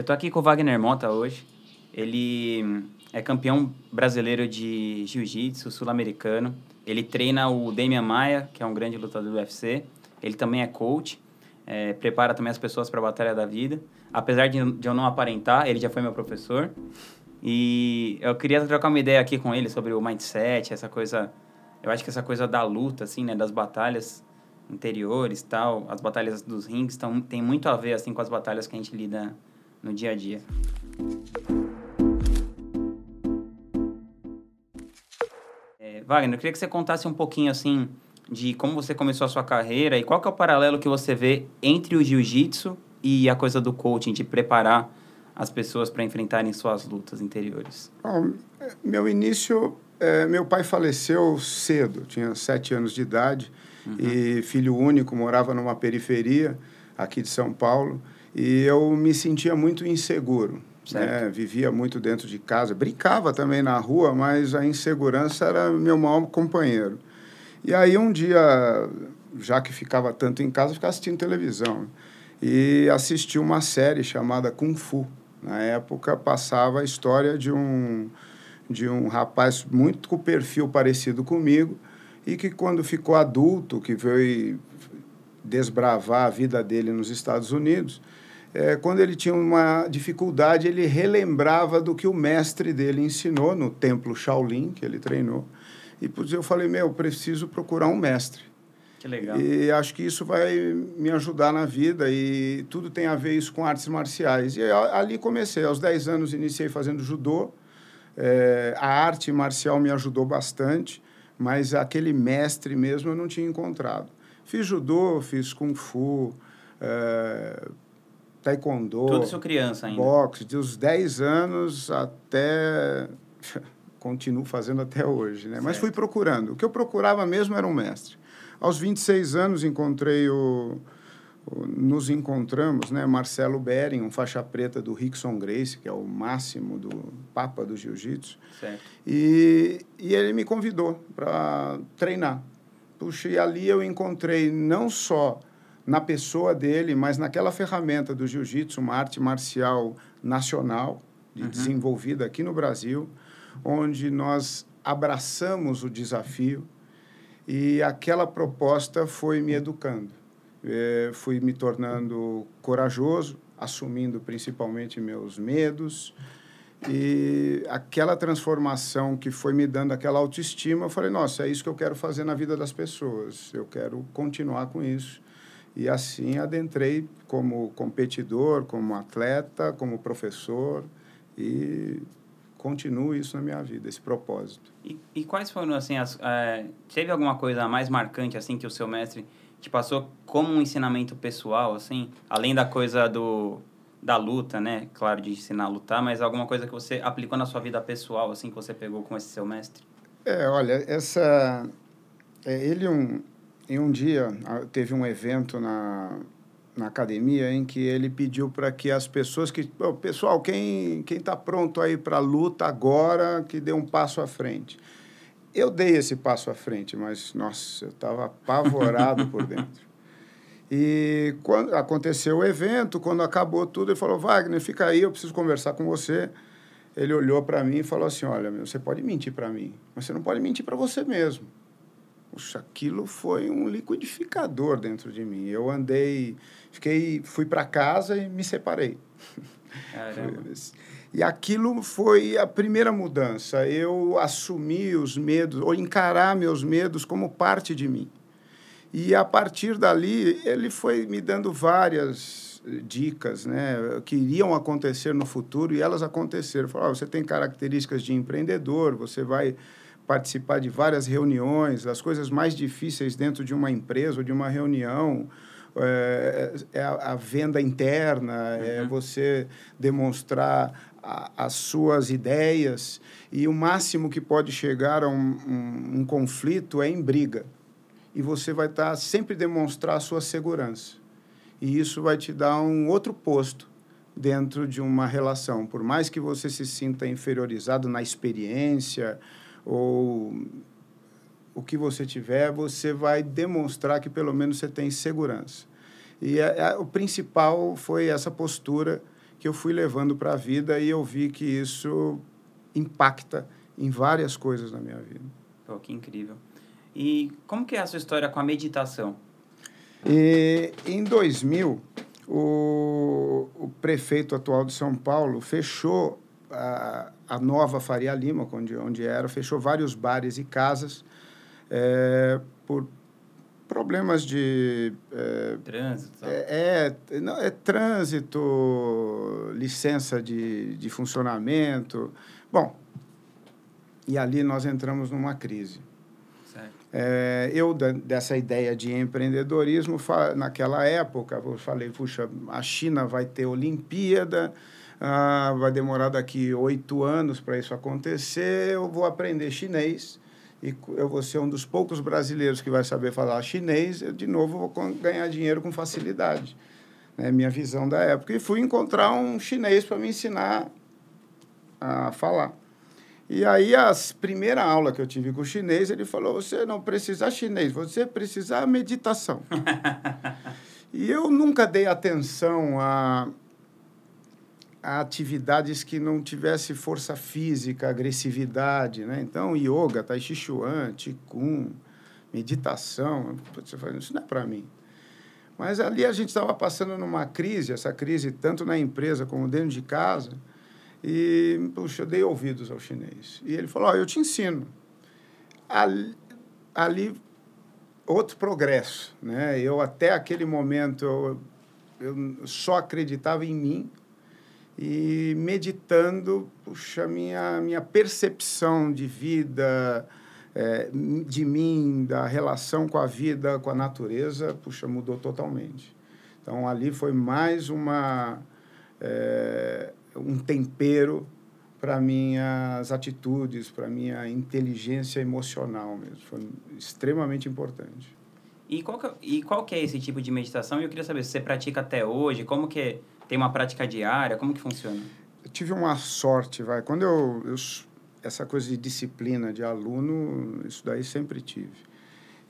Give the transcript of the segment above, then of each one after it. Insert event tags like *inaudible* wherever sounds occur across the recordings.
Eu tô aqui com o Wagner Mota hoje. Ele é campeão brasileiro de jiu-jitsu sul-americano. Ele treina o Damian Maia, que é um grande lutador do UFC. Ele também é coach, é, prepara também as pessoas para a batalha da vida. Apesar de, de eu não aparentar, ele já foi meu professor. E eu queria trocar uma ideia aqui com ele sobre o mindset, essa coisa... Eu acho que essa coisa da luta, assim, né? Das batalhas interiores tal, as batalhas dos rings, tão, tem muito a ver, assim, com as batalhas que a gente lida no dia a dia. É, Wagner, eu queria que você contasse um pouquinho assim de como você começou a sua carreira e qual que é o paralelo que você vê entre o jiu-jitsu e a coisa do coaching, de preparar as pessoas para enfrentarem suas lutas interiores. Bom, meu início, é, meu pai faleceu cedo, tinha sete anos de idade uhum. e filho único, morava numa periferia aqui de São Paulo e eu me sentia muito inseguro. Né? Vivia muito dentro de casa, brincava também na rua, mas a insegurança era meu maior companheiro. E aí um dia, já que ficava tanto em casa, ficava assistindo televisão e assisti uma série chamada Kung Fu. Na época passava a história de um de um rapaz muito com perfil parecido comigo e que quando ficou adulto, que veio desbravar a vida dele nos Estados Unidos, é, quando ele tinha uma dificuldade, ele relembrava do que o mestre dele ensinou no templo Shaolin, que ele treinou. E por isso eu falei, meu, preciso procurar um mestre. Que legal. E acho que isso vai me ajudar na vida e tudo tem a ver isso com artes marciais. E ali comecei, aos 10 anos iniciei fazendo judô. É, a arte marcial me ajudou bastante, mas aquele mestre mesmo eu não tinha encontrado. Fiz judô, fiz kung fu, é, taekwondo. Tudo isso criança ainda. Boxe, dos 10 anos até. *laughs* Continuo fazendo até hoje, né? Certo. Mas fui procurando. O que eu procurava mesmo era um mestre. Aos 26 anos encontrei o. o nos encontramos, né? Marcelo Bering, um faixa preta do Rickson Grace, que é o máximo do papa do jiu-jitsu. E, e ele me convidou para treinar. Puxa, e ali eu encontrei não só na pessoa dele, mas naquela ferramenta do jiu-jitsu, uma arte marcial nacional, uhum. desenvolvida aqui no Brasil, onde nós abraçamos o desafio e aquela proposta foi me educando. É, fui me tornando corajoso, assumindo principalmente meus medos. E aquela transformação que foi me dando aquela autoestima, eu falei: nossa, é isso que eu quero fazer na vida das pessoas. Eu quero continuar com isso. E assim adentrei como competidor, como atleta, como professor e continuo isso na minha vida, esse propósito. E, e quais foram, assim, as, é, teve alguma coisa mais marcante, assim, que o seu mestre te passou como um ensinamento pessoal, assim, além da coisa do, da luta, né? Claro, de ensinar a lutar, mas alguma coisa que você aplicou na sua vida pessoal, assim, que você pegou com esse seu mestre? É, olha, essa... É, ele um, em um dia, teve um evento na, na academia em que ele pediu para que as pessoas que... Oh, pessoal, quem está pronto aí para a luta agora, que dê um passo à frente. Eu dei esse passo à frente, mas, nossa, eu estava apavorado por *laughs* dentro. E quando aconteceu o evento, quando acabou tudo, ele falou, Wagner, fica aí, eu preciso conversar com você. Ele olhou para mim e falou assim, olha, meu, você pode mentir para mim, mas você não pode mentir para você mesmo. Puxa, aquilo foi um liquidificador dentro de mim. Eu andei, fiquei, fui para casa e me separei. *laughs* e aquilo foi a primeira mudança. Eu assumi os medos, ou encarar meus medos como parte de mim. E a partir dali, ele foi me dando várias dicas, né, que iriam acontecer no futuro e elas aconteceram. Falou, oh, você tem características de empreendedor, você vai participar de várias reuniões, as coisas mais difíceis dentro de uma empresa ou de uma reunião. É, é a, a, venda interna, é uhum. é você demonstrar a, as suas ideias e o máximo que pode chegar a um, um, um conflito é em briga. E você vai estar tá, sempre demonstrar a sua segurança. E isso vai te dar um outro posto dentro de uma relação. Por mais que você se sinta inferiorizado na experiência, ou o que você tiver, você vai demonstrar que pelo menos você tem segurança. E é, é, o principal foi essa postura que eu fui levando para a vida e eu vi que isso impacta em várias coisas na minha vida. Pô, que incrível. E como que é a sua história com a meditação? E, em 2000, o, o prefeito atual de São Paulo fechou a, a nova Faria Lima, onde, onde era, fechou vários bares e casas é, por problemas de... É, trânsito. É, é, não, é trânsito, licença de, de funcionamento. Bom, e ali nós entramos numa crise. É, eu, dessa ideia de empreendedorismo, naquela época, eu falei, puxa, a China vai ter Olimpíada, ah, vai demorar daqui oito anos para isso acontecer, eu vou aprender chinês e eu vou ser um dos poucos brasileiros que vai saber falar chinês, eu, de novo, vou ganhar dinheiro com facilidade. Né? Minha visão da época. E fui encontrar um chinês para me ensinar a falar. E aí, a primeira aula que eu tive com o chinês, ele falou: você não precisa chinês, você precisa meditação. *laughs* e eu nunca dei atenção a, a atividades que não tivesse força física, agressividade, né? Então, yoga, tai chi chuan, qigong, meditação, você fala, isso não é para mim. Mas ali a gente estava passando numa crise, essa crise tanto na empresa como dentro de casa, e, puxa, eu dei ouvidos ao chinês. E ele falou: oh, eu te ensino. Ali, ali, outro progresso. Né? Eu, até aquele momento, eu, eu só acreditava em mim. E meditando, puxa, minha, minha percepção de vida, é, de mim, da relação com a vida, com a natureza, puxa, mudou totalmente. Então, ali foi mais uma. É, um tempero para minhas atitudes, para minha inteligência emocional mesmo. Foi extremamente importante. E qual, que, é, e qual que é esse tipo de meditação? Eu queria saber se você pratica até hoje, como que é, tem uma prática diária, como que funciona? Eu tive uma sorte, vai. Quando eu, eu essa coisa de disciplina de aluno, isso daí sempre tive.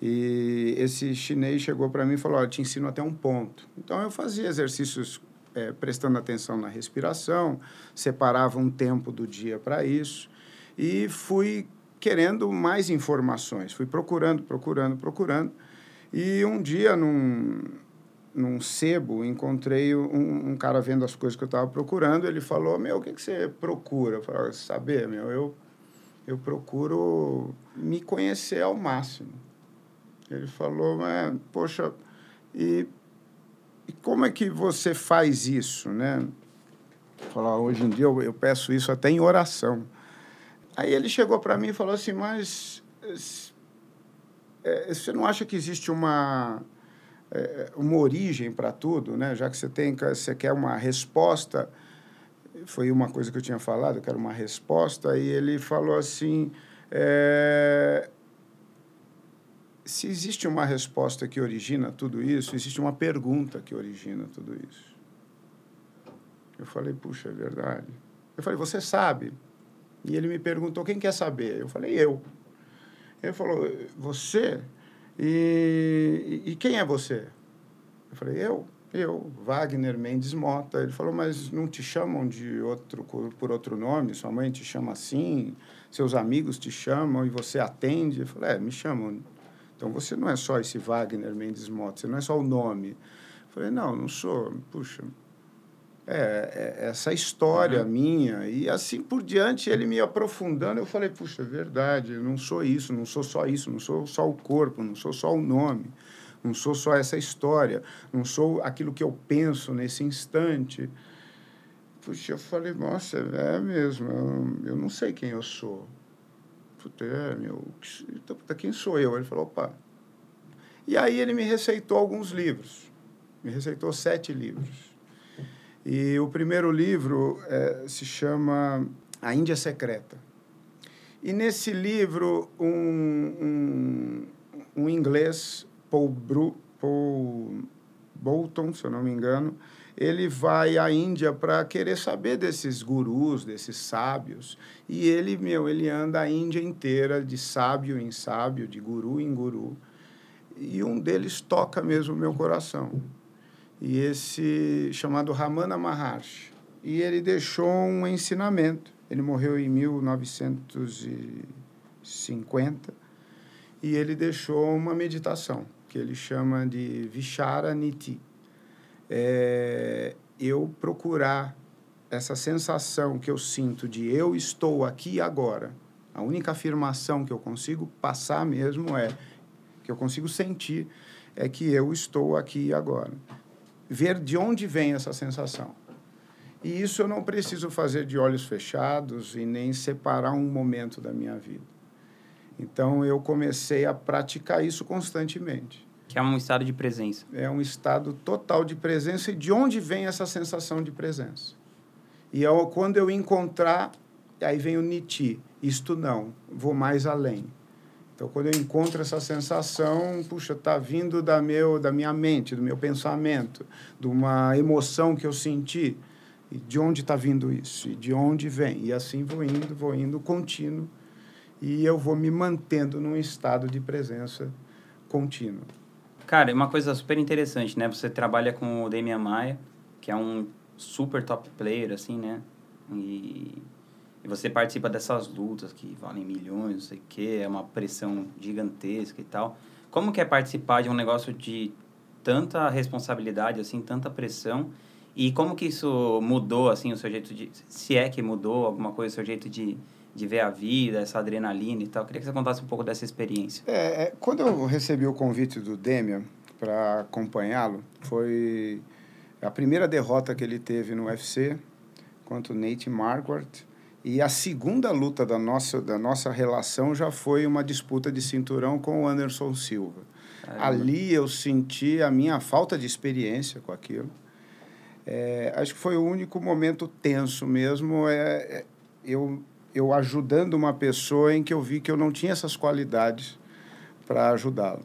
E esse chinês chegou para mim e falou: "Eu te ensino até um ponto". Então eu fazia exercícios é, prestando atenção na respiração, separava um tempo do dia para isso e fui querendo mais informações, fui procurando, procurando, procurando. E um dia, num, num sebo, encontrei um, um cara vendo as coisas que eu estava procurando. Ele falou: Meu, o que, que você procura? Eu falei: Saber, meu, eu, eu procuro me conhecer ao máximo. Ele falou: Mas, Poxa, e e como é que você faz isso, né? Falar, hoje em dia eu, eu peço isso até em oração. Aí ele chegou para mim e falou assim, mas é, você não acha que existe uma é, uma origem para tudo, né? Já que você tem, você quer uma resposta, foi uma coisa que eu tinha falado, eu quero uma resposta. E ele falou assim, é, se existe uma resposta que origina tudo isso, existe uma pergunta que origina tudo isso. Eu falei, puxa, é verdade. Eu falei, você sabe? E ele me perguntou, quem quer saber? Eu falei, eu. Ele falou, você? E, e quem é você? Eu falei, eu. Eu, Wagner Mendes Mota. Ele falou, mas não te chamam de outro por outro nome? Sua mãe te chama assim? Seus amigos te chamam e você atende? Eu falei, é, me chamam então você não é só esse Wagner Mendes Mota, você não é só o nome. Eu falei, não, não sou. Puxa, é, é essa história uhum. minha. E assim por diante, ele me aprofundando, eu falei, puxa, é verdade, eu não sou isso, não sou só isso, não sou só o corpo, não sou só o nome, não sou só essa história, não sou aquilo que eu penso nesse instante. Puxa, eu falei, nossa, é mesmo, eu, eu não sei quem eu sou. Puta, é, meu, quem sou eu? Ele falou, opa. E aí ele me receitou alguns livros. Me receitou sete livros. E o primeiro livro é, se chama A Índia Secreta. E nesse livro, um, um, um inglês, Paul, Bru, Paul Bolton, se eu não me engano, ele vai à Índia para querer saber desses gurus, desses sábios. E ele, meu, ele anda a Índia inteira de sábio em sábio, de guru em guru. E um deles toca mesmo o meu coração. E esse chamado Ramana Maharshi. e ele deixou um ensinamento. Ele morreu em 1950 e ele deixou uma meditação que ele chama de Vichara Niti. É, eu procurar essa sensação que eu sinto de eu estou aqui agora. A única afirmação que eu consigo passar mesmo é que eu consigo sentir é que eu estou aqui agora. Ver de onde vem essa sensação. E isso eu não preciso fazer de olhos fechados e nem separar um momento da minha vida. Então eu comecei a praticar isso constantemente. Que é um estado de presença. É um estado total de presença. E de onde vem essa sensação de presença? E eu, quando eu encontrar, aí vem o Niti. Isto não, vou mais além. Então, quando eu encontro essa sensação, puxa, está vindo da, meu, da minha mente, do meu pensamento, de uma emoção que eu senti. E de onde está vindo isso? E de onde vem? E assim vou indo, vou indo contínuo. E eu vou me mantendo num estado de presença contínua. Cara, uma coisa super interessante, né? Você trabalha com o Damian Maia, que é um super top player, assim, né? E e você participa dessas lutas que valem milhões, não sei o quê, é uma pressão gigantesca e tal. Como que é participar de um negócio de tanta responsabilidade, assim, tanta pressão? E como que isso mudou, assim, o seu jeito de... Se é que mudou alguma coisa, o seu jeito de, de ver a vida, essa adrenalina e tal. Queria que você contasse um pouco dessa experiência. É, é quando eu recebi o convite do Demian para acompanhá-lo, foi a primeira derrota que ele teve no UFC contra o Nate Marquardt e a segunda luta da nossa, da nossa relação já foi uma disputa de cinturão com o Anderson Silva. Caramba. Ali eu senti a minha falta de experiência com aquilo. É, acho que foi o único momento tenso mesmo, é, é, eu, eu ajudando uma pessoa em que eu vi que eu não tinha essas qualidades para ajudá-lo.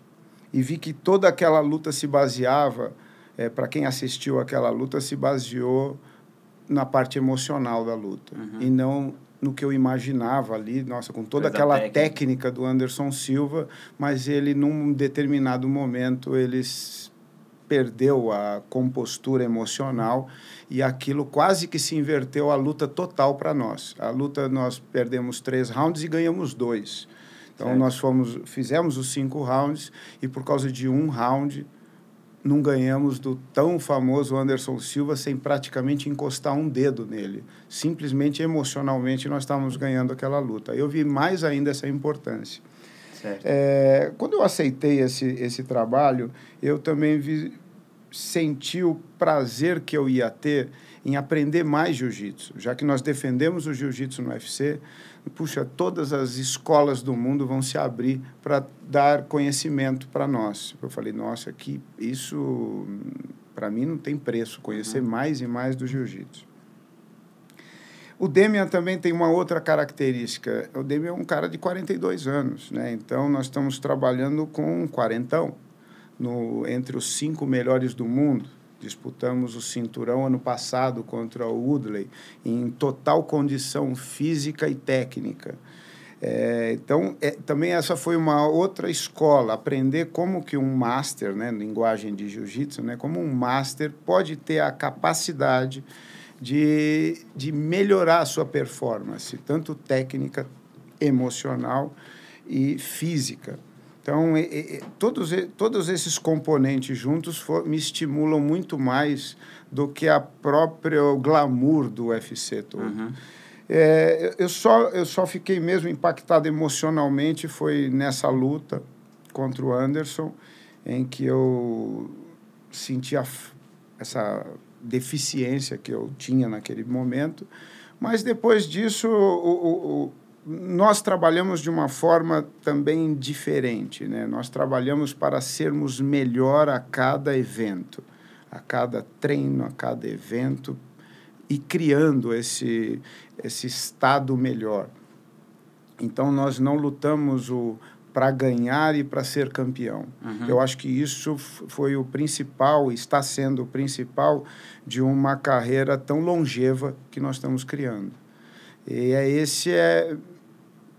E vi que toda aquela luta se baseava, é, para quem assistiu aquela luta, se baseou na parte emocional da luta uhum. e não no que eu imaginava ali, nossa, com toda Coisa aquela técnica. técnica. do Anderson Silva, mas ele num determinado momento ele perdeu a compostura emocional e aquilo quase que se inverteu a luta total para nós. A luta nós perdemos três rounds e ganhamos dois. Então certo. nós fomos, fizemos os cinco rounds e por causa de um round não ganhamos do tão famoso Anderson Silva sem praticamente encostar um dedo nele. Simplesmente emocionalmente nós estávamos ganhando aquela luta. Eu vi mais ainda essa importância. É, quando eu aceitei esse, esse trabalho, eu também vi, senti o prazer que eu ia ter em aprender mais jiu-jitsu. Já que nós defendemos o jiu-jitsu no UFC, puxa, todas as escolas do mundo vão se abrir para dar conhecimento para nós. Eu falei, nossa, aqui isso para mim não tem preço, conhecer uhum. mais e mais do jiu-jitsu. O Demian também tem uma outra característica. O Demian é um cara de 42 anos, né? Então nós estamos trabalhando com um quarentão no entre os cinco melhores do mundo. Disputamos o cinturão ano passado contra o Woodley, em total condição física e técnica. É, então, é, também essa foi uma outra escola, aprender como que um master, né, linguagem de jiu-jitsu, né, como um master pode ter a capacidade de, de melhorar a sua performance, tanto técnica, emocional e física. Então, e, e, todos, todos esses componentes juntos for, me estimulam muito mais do que a própria glamour do UFC todo. Uhum. É, eu, só, eu só fiquei mesmo impactado emocionalmente foi nessa luta contra o Anderson, em que eu senti a, essa deficiência que eu tinha naquele momento. Mas depois disso, o, o nós trabalhamos de uma forma também diferente, né? Nós trabalhamos para sermos melhor a cada evento, a cada treino, a cada evento e criando esse esse estado melhor. Então nós não lutamos o para ganhar e para ser campeão. Uhum. Eu acho que isso foi o principal, está sendo o principal de uma carreira tão longeva que nós estamos criando. E é esse é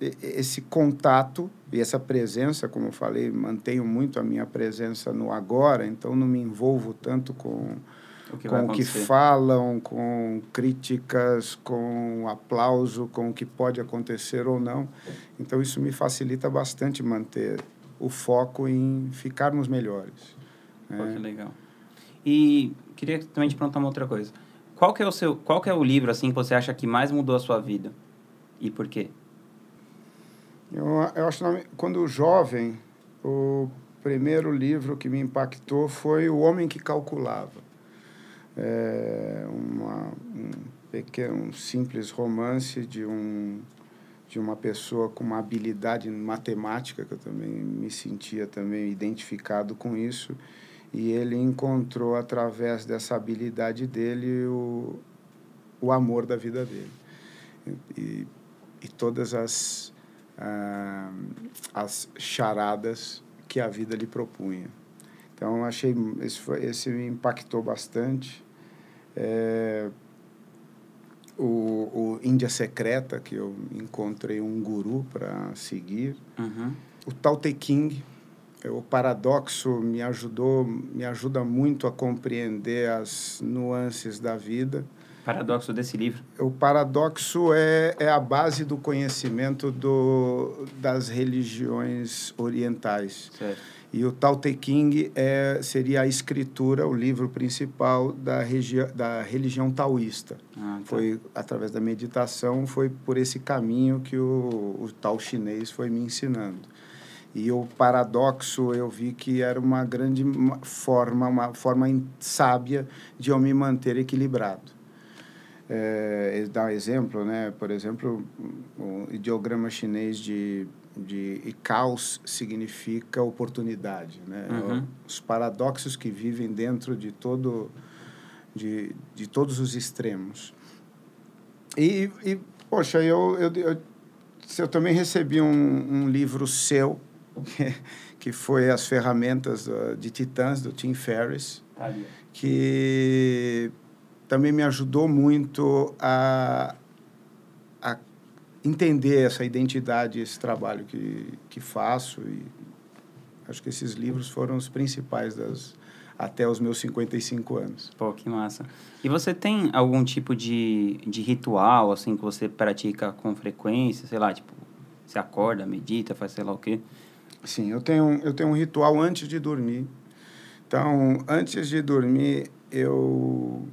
esse contato e essa presença, como eu falei, mantenho muito a minha presença no agora, então não me envolvo tanto com o que, com o que falam, com críticas, com aplauso, com o que pode acontecer ou não. Então, isso me facilita bastante manter o foco em ficarmos melhores. Pô, né? que legal. E queria também te perguntar uma outra coisa. Qual que é o seu, qual que é o livro assim que você acha que mais mudou a sua vida e por quê? Eu, eu acho que quando jovem, o primeiro livro que me impactou foi O Homem que Calculava. É uma, um pequeno, um simples romance de um de uma pessoa com uma habilidade em matemática que eu também me sentia também identificado com isso e ele encontrou através dessa habilidade dele o, o amor da vida dele e, e todas as ah, as charadas que a vida lhe propunha. Então, achei esse, foi, esse me impactou bastante. É, o, o Índia Secreta, que eu encontrei um guru para seguir. Uhum. O Tao Te King, é, o paradoxo me ajudou, me ajuda muito a compreender as nuances da vida paradoxo desse livro? O paradoxo é, é a base do conhecimento do, das religiões orientais. Certo. E o Tao Te Ching é, seria a escritura, o livro principal da, regi da religião taoísta. Ah, tá. Foi através da meditação, foi por esse caminho que o, o Tao chinês foi me ensinando. E o paradoxo eu vi que era uma grande forma, uma forma sábia de eu me manter equilibrado. É, um exemplo, né? Por exemplo, o ideograma chinês de, de caos significa oportunidade, né? Uhum. Os paradoxos que vivem dentro de todo de, de todos os extremos. E, e poxa, eu, eu, eu, eu também recebi um, um livro seu, *laughs* que foi As Ferramentas de Titãs, do Tim Ferriss, que também me ajudou muito a, a entender essa identidade, esse trabalho que, que faço. E acho que esses livros foram os principais das, até os meus 55 anos. Pô, que massa. E você tem algum tipo de, de ritual, assim, que você pratica com frequência? Sei lá, tipo, você acorda, medita, faz sei lá o quê? Sim, eu tenho, eu tenho um ritual antes de dormir. Então, antes de dormir, eu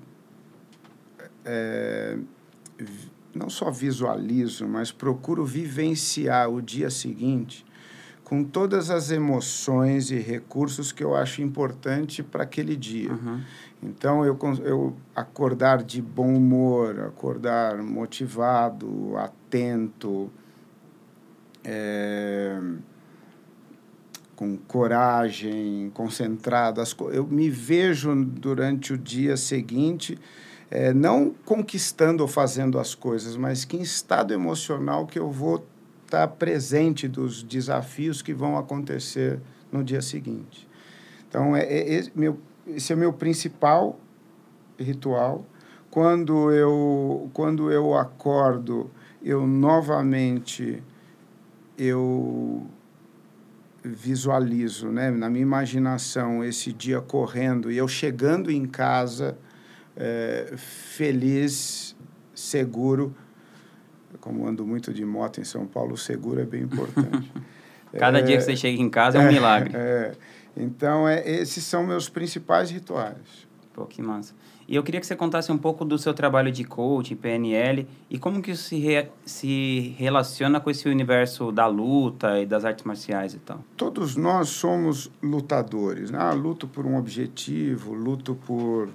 é, não só visualizo, mas procuro vivenciar o dia seguinte com todas as emoções e recursos que eu acho importante para aquele dia. Uhum. Então, eu, eu acordar de bom humor, acordar motivado, atento, é, com coragem, concentrado. As, eu me vejo durante o dia seguinte é, não conquistando ou fazendo as coisas, mas que estado emocional que eu vou estar presente dos desafios que vão acontecer no dia seguinte. Então, é, é, é meu, esse é meu principal ritual. Quando eu, quando eu acordo, eu novamente eu visualizo, né, na minha imaginação, esse dia correndo e eu chegando em casa é, feliz, seguro. Como ando muito de moto em São Paulo, seguro é bem importante. *laughs* Cada é, dia que você chega em casa é um milagre. É, então, é, esses são meus principais rituais. Pô, que massa. E eu queria que você contasse um pouco do seu trabalho de coach, PNL, e como que isso se, re, se relaciona com esse universo da luta e das artes marciais e tal. Todos nós somos lutadores. Né? Ah, luto por um objetivo, luto por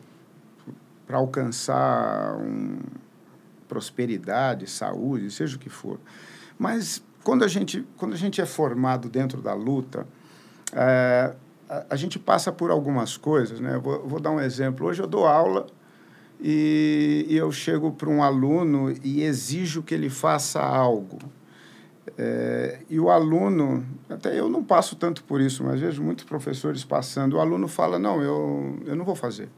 para alcançar um, prosperidade, saúde, seja o que for. Mas quando a gente, quando a gente é formado dentro da luta, é, a, a, gente passa por algumas coisas. Né? Vou, vou dar um exemplo. Hoje eu dou aula e, e eu chego para um aluno e exijo que ele faça algo. É, e o aluno, até eu não passo tanto por isso, mas vejo muitos professores passando. O aluno fala: Não, eu, eu não vou fazer.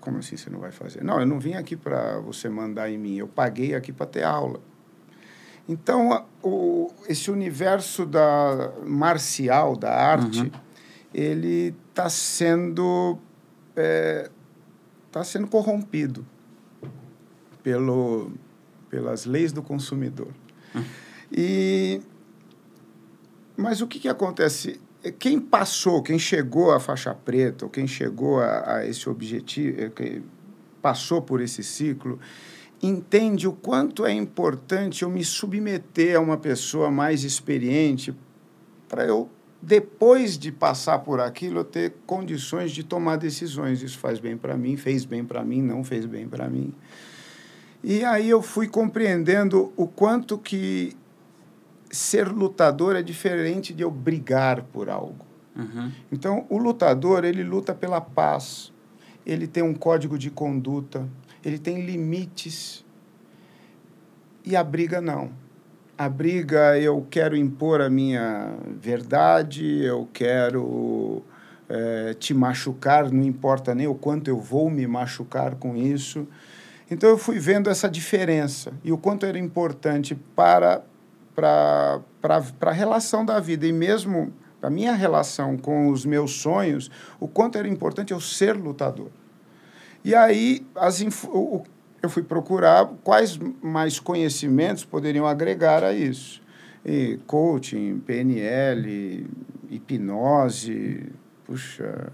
Como assim você não vai fazer? Não, eu não vim aqui para você mandar em mim, eu paguei aqui para ter aula. Então, o, esse universo da marcial, da arte, uhum. ele está sendo é, tá sendo corrompido pelo, pelas leis do consumidor. Hum. E, mas o que, que acontece? Quem passou, quem chegou à faixa preta, ou quem chegou a, a esse objetivo, eh, passou por esse ciclo, entende o quanto é importante eu me submeter a uma pessoa mais experiente para eu depois de passar por aquilo, eu ter condições de tomar decisões. Isso faz bem para mim, fez bem para mim, não fez bem para mim. E aí eu fui compreendendo o quanto que ser lutador é diferente de eu brigar por algo. Uhum. Então, o lutador, ele luta pela paz, ele tem um código de conduta, ele tem limites. E a briga não a briga eu quero impor a minha verdade, eu quero é, te machucar, não importa nem o quanto eu vou me machucar com isso. Então eu fui vendo essa diferença e o quanto era importante para, para, a relação da vida e mesmo a minha relação com os meus sonhos, o quanto era importante eu ser lutador. E aí as, o, eu fui procurar quais mais conhecimentos poderiam agregar a isso. E coaching, PNL, hipnose, puxa,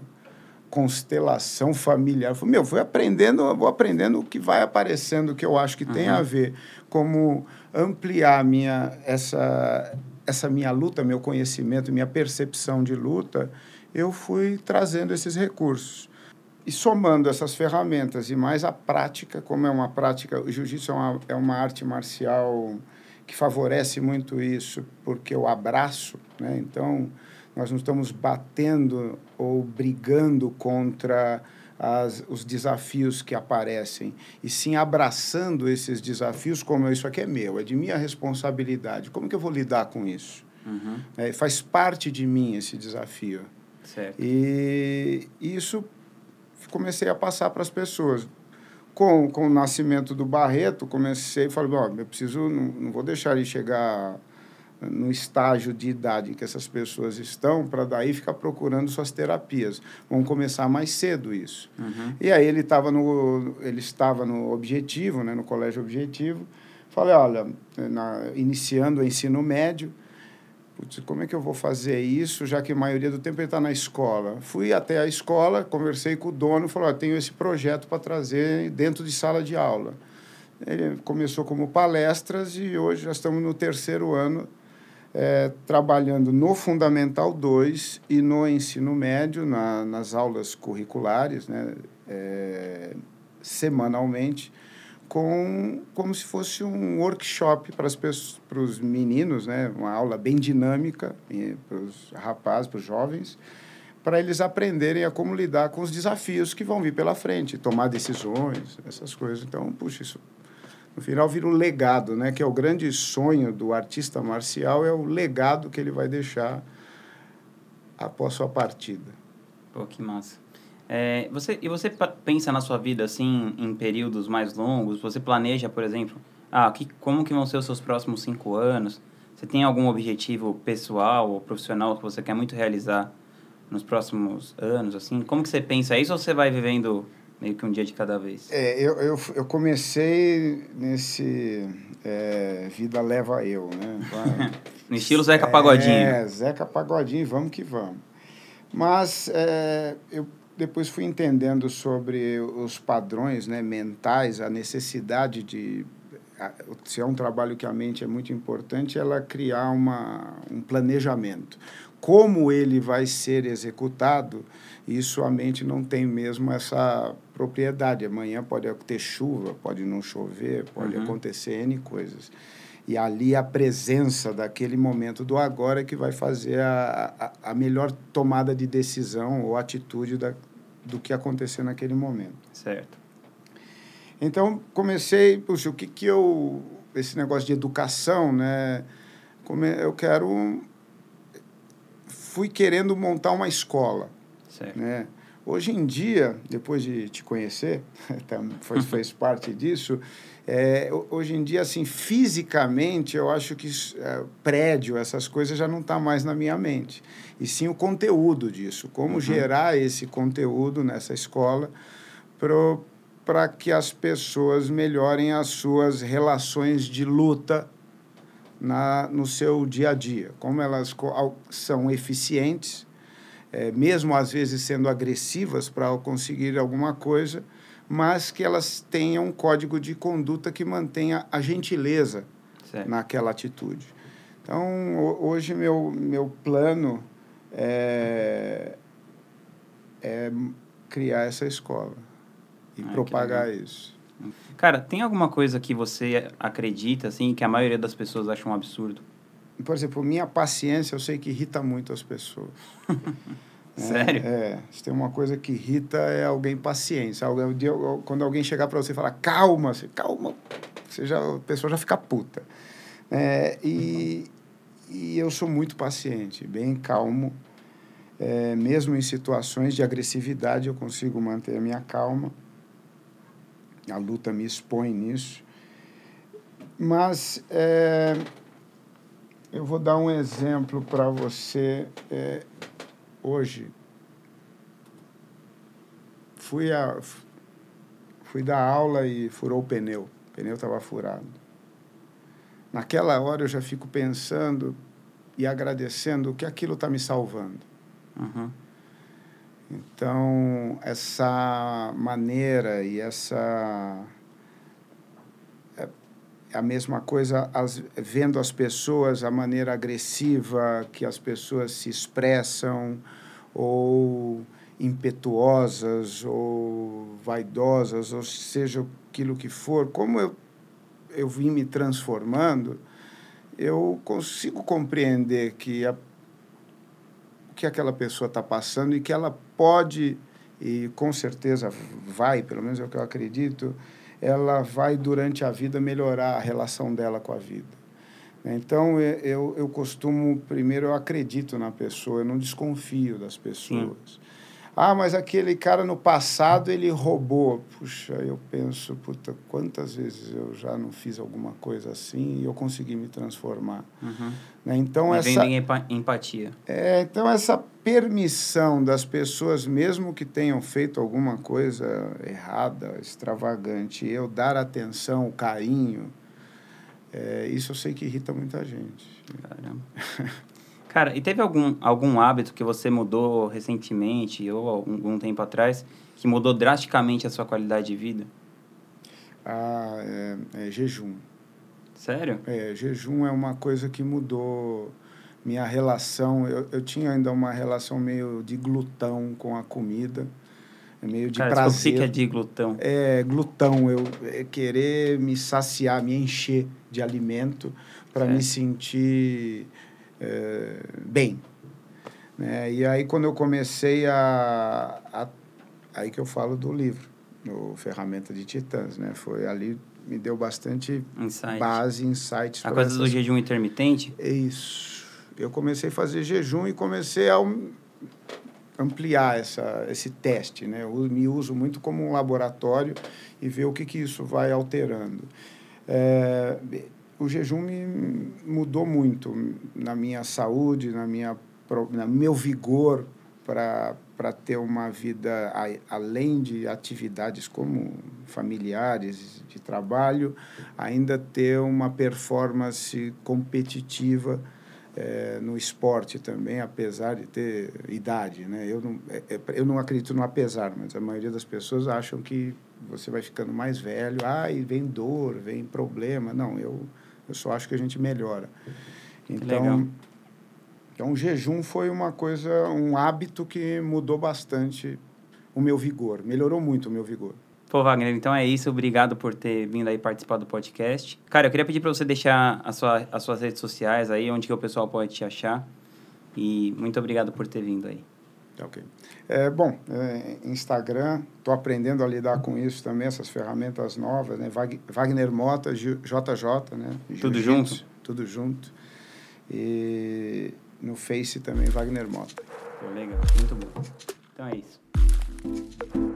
constelação familiar. Fui, meu, fui aprendendo, vou aprendendo o que vai aparecendo que eu acho que uhum. tem a ver como ampliar minha essa essa minha luta, meu conhecimento, minha percepção de luta, eu fui trazendo esses recursos. E somando essas ferramentas e mais a prática, como é uma prática, o jiu-jitsu é uma, é uma arte marcial que favorece muito isso, porque o abraço, né? Então, nós não estamos batendo ou brigando contra as, os desafios que aparecem, e sim abraçando esses desafios como isso aqui é meu, é de minha responsabilidade. Como que eu vou lidar com isso? Uhum. É, faz parte de mim esse desafio. Certo. E isso comecei a passar para as pessoas. Com, com o nascimento do Barreto, comecei a falar, oh, eu preciso, não, não vou deixar ele chegar no estágio de idade em que essas pessoas estão, para daí ficar procurando suas terapias. Vamos começar mais cedo isso. Uhum. E aí ele estava no ele estava no objetivo, né, no colégio objetivo. Falei, olha, na, iniciando o ensino médio, Putz, como é que eu vou fazer isso, já que a maioria do tempo ele está na escola? Fui até a escola, conversei com o dono, falou, oh, tenho esse projeto para trazer dentro de sala de aula. Ele começou como palestras e hoje já estamos no terceiro ano é, trabalhando no Fundamental 2 e no ensino médio, na, nas aulas curriculares, né, é, semanalmente, com como se fosse um workshop para os meninos, né, uma aula bem dinâmica para os rapazes, para os jovens, para eles aprenderem a como lidar com os desafios que vão vir pela frente, tomar decisões, essas coisas. Então, puxa, isso no final vira um legado, né, que é o grande sonho do artista marcial é o legado que ele vai deixar após sua partida. Pô, que massa. É, você, e você pensa na sua vida assim em períodos mais longos? Você planeja, por exemplo, ah, que, como que vão ser os seus próximos cinco anos? Você tem algum objetivo pessoal ou profissional que você quer muito realizar nos próximos anos? Assim, como que você pensa isso ou você vai vivendo meio que um dia de cada vez? É, eu, eu, eu comecei nesse é, vida leva eu, né? *laughs* no estilo Zeca Pagodinho. É, Zeca Pagodinho, vamos que vamos. Mas é, eu depois fui entendendo sobre os padrões né, mentais, a necessidade de. Se é um trabalho que a mente é muito importante, ela criar uma, um planejamento. Como ele vai ser executado, isso a mente não tem mesmo essa propriedade. Amanhã pode ter chuva, pode não chover, pode uhum. acontecer N coisas. E ali a presença daquele momento do agora é que vai fazer a, a, a melhor tomada de decisão ou atitude da, do que acontecer naquele momento. Certo. Então, comecei, puxa, o que que eu... Esse negócio de educação, né? Como eu quero... Fui querendo montar uma escola. Certo. Né? Hoje em dia, depois de te conhecer, *laughs* foi, fez *laughs* parte disso, é, hoje em dia, assim, fisicamente, eu acho que é, prédio, essas coisas já não estão tá mais na minha mente. E sim o conteúdo disso, como uhum. gerar esse conteúdo nessa escola para que as pessoas melhorem as suas relações de luta na, no seu dia a dia, como elas são eficientes é, mesmo às vezes sendo agressivas para conseguir alguma coisa, mas que elas tenham um código de conduta que mantenha a gentileza certo. naquela atitude. Então, hoje, meu, meu plano é, é criar essa escola e ah, propagar isso. Cara, tem alguma coisa que você acredita, assim, que a maioria das pessoas acham um absurdo? Por exemplo, minha paciência eu sei que irrita muito as pessoas. *laughs* Sério? É, é, se tem uma coisa que irrita é alguém paciência. Alguém, quando alguém chegar para você e falar, calma, você, calma, você já, a pessoa já fica puta. É, e, e eu sou muito paciente, bem calmo. É, mesmo em situações de agressividade, eu consigo manter a minha calma. A luta me expõe nisso. Mas é, vou dar um exemplo para você. É, hoje, fui, a, fui dar aula e furou o pneu. O pneu estava furado. Naquela hora eu já fico pensando e agradecendo que aquilo está me salvando. Uhum. Então, essa maneira e essa a mesma coisa as, vendo as pessoas, a maneira agressiva que as pessoas se expressam, ou impetuosas, ou vaidosas, ou seja aquilo que for, como eu, eu vim me transformando, eu consigo compreender que a, que aquela pessoa está passando e que ela pode, e com certeza vai, pelo menos é o que eu acredito, ela vai, durante a vida, melhorar a relação dela com a vida. Então, eu, eu costumo, primeiro, eu acredito na pessoa, eu não desconfio das pessoas. Ah, mas aquele cara no passado ele roubou. Puxa, eu penso, puta, quantas vezes eu já não fiz alguma coisa assim e eu consegui me transformar. Uhum. Né? Então, essa. Vem empatia. É, então, essa permissão das pessoas, mesmo que tenham feito alguma coisa errada, extravagante, eu dar atenção, carinho, é, isso eu sei que irrita muita gente. Caramba. *laughs* Cara, e teve algum, algum hábito que você mudou recentemente ou algum tempo atrás que mudou drasticamente a sua qualidade de vida? Ah, é, é jejum. Sério? É, jejum é uma coisa que mudou minha relação. Eu, eu tinha ainda uma relação meio de glutão com a comida, meio de Cara, prazer. O que é de glutão? É, glutão, eu é querer me saciar, me encher de alimento para me sentir é, bem. Né? E aí, quando eu comecei a, a, Aí que eu falo do livro, no Ferramenta de Titãs, né? Foi ali me deu bastante Insight. base, insights. A coisa essas... do jejum intermitente? Isso. Eu comecei a fazer jejum e comecei a ampliar essa, esse teste, né? Eu me uso muito como um laboratório e ver o que, que isso vai alterando. É, o jejum me mudou muito na minha saúde, na minha no meu vigor para ter uma vida além de atividades como familiares de trabalho, ainda ter uma performance competitiva é, no esporte também, apesar de ter idade, né? Eu não, é, é, eu não acredito no apesar, mas a maioria das pessoas acham que você vai ficando mais velho, ah, e vem dor, vem problema. Não, eu eu só acho que a gente melhora. Então, então o jejum foi uma coisa, um hábito que mudou bastante o meu vigor, melhorou muito o meu vigor. Pô, Wagner, então é isso. Obrigado por ter vindo aí participar do podcast. Cara, eu queria pedir para você deixar a sua, as suas redes sociais aí, onde que o pessoal pode te achar. E muito obrigado por ter vindo aí. Ok. É, bom, é, Instagram, estou aprendendo a lidar com isso também, essas ferramentas novas, né? Wagner Mota, JJ, né? Tudo junto? Tudo junto. E no Face também, Wagner Mota. Pô, legal, muito bom. Então é isso.